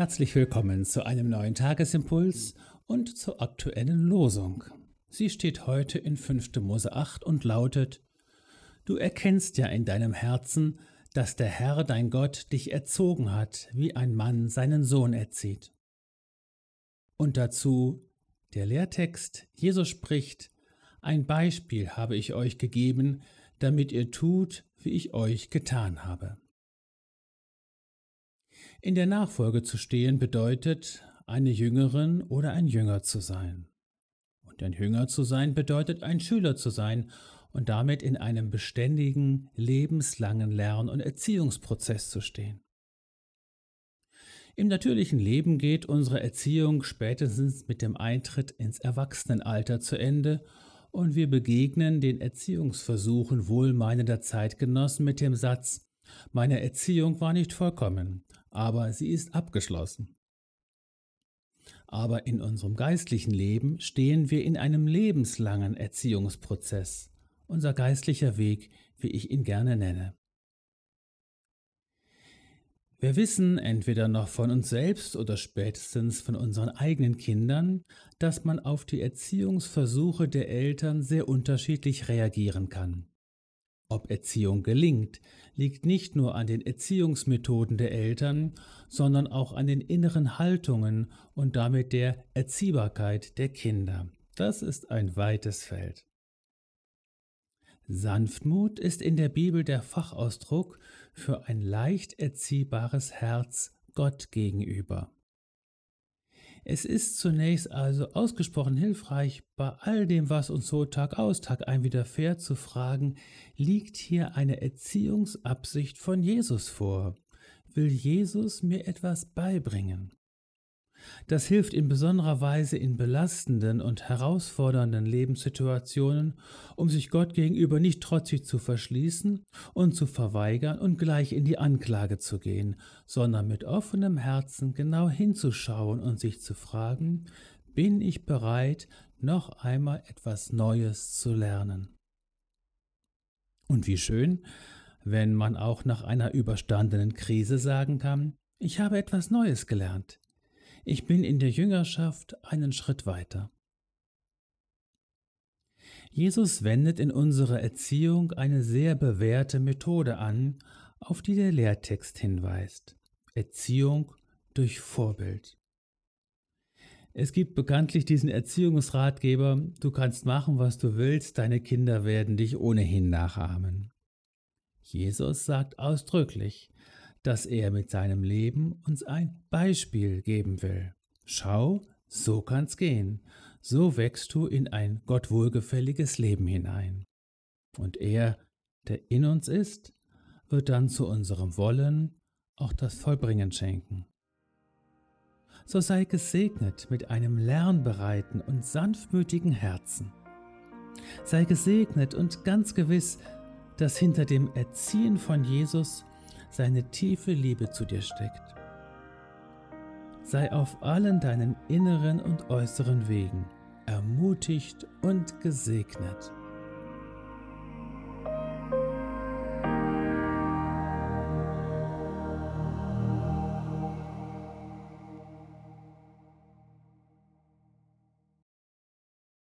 Herzlich willkommen zu einem neuen Tagesimpuls und zur aktuellen Losung. Sie steht heute in 5. Mose 8 und lautet: Du erkennst ja in deinem Herzen, dass der Herr dein Gott dich erzogen hat, wie ein Mann seinen Sohn erzieht. Und dazu der Lehrtext: Jesus spricht: Ein Beispiel habe ich euch gegeben, damit ihr tut, wie ich euch getan habe. In der Nachfolge zu stehen bedeutet, eine Jüngerin oder ein Jünger zu sein. Und ein Jünger zu sein bedeutet, ein Schüler zu sein und damit in einem beständigen, lebenslangen Lern- und Erziehungsprozess zu stehen. Im natürlichen Leben geht unsere Erziehung spätestens mit dem Eintritt ins Erwachsenenalter zu Ende und wir begegnen den Erziehungsversuchen wohlmeinender Zeitgenossen mit dem Satz, meine Erziehung war nicht vollkommen, aber sie ist abgeschlossen. Aber in unserem geistlichen Leben stehen wir in einem lebenslangen Erziehungsprozess, unser geistlicher Weg, wie ich ihn gerne nenne. Wir wissen entweder noch von uns selbst oder spätestens von unseren eigenen Kindern, dass man auf die Erziehungsversuche der Eltern sehr unterschiedlich reagieren kann. Ob Erziehung gelingt, liegt nicht nur an den Erziehungsmethoden der Eltern, sondern auch an den inneren Haltungen und damit der Erziehbarkeit der Kinder. Das ist ein weites Feld. Sanftmut ist in der Bibel der Fachausdruck für ein leicht erziehbares Herz Gott gegenüber. Es ist zunächst also ausgesprochen hilfreich, bei all dem, was uns so Tag aus, Tag ein widerfährt, zu fragen, liegt hier eine Erziehungsabsicht von Jesus vor? Will Jesus mir etwas beibringen? Das hilft in besonderer Weise in belastenden und herausfordernden Lebenssituationen, um sich Gott gegenüber nicht trotzig zu verschließen und zu verweigern und gleich in die Anklage zu gehen, sondern mit offenem Herzen genau hinzuschauen und sich zu fragen, bin ich bereit, noch einmal etwas Neues zu lernen? Und wie schön, wenn man auch nach einer überstandenen Krise sagen kann, ich habe etwas Neues gelernt. Ich bin in der Jüngerschaft einen Schritt weiter. Jesus wendet in unserer Erziehung eine sehr bewährte Methode an, auf die der Lehrtext hinweist. Erziehung durch Vorbild. Es gibt bekanntlich diesen Erziehungsratgeber, du kannst machen, was du willst, deine Kinder werden dich ohnehin nachahmen. Jesus sagt ausdrücklich, dass er mit seinem Leben uns ein Beispiel geben will. Schau, so kann's gehen. So wächst du in ein Gott wohlgefälliges Leben hinein. Und er, der in uns ist, wird dann zu unserem Wollen auch das Vollbringen schenken. So sei gesegnet mit einem lernbereiten und sanftmütigen Herzen. Sei gesegnet und ganz gewiss, dass hinter dem Erziehen von Jesus seine tiefe Liebe zu dir steckt. Sei auf allen deinen inneren und äußeren Wegen ermutigt und gesegnet.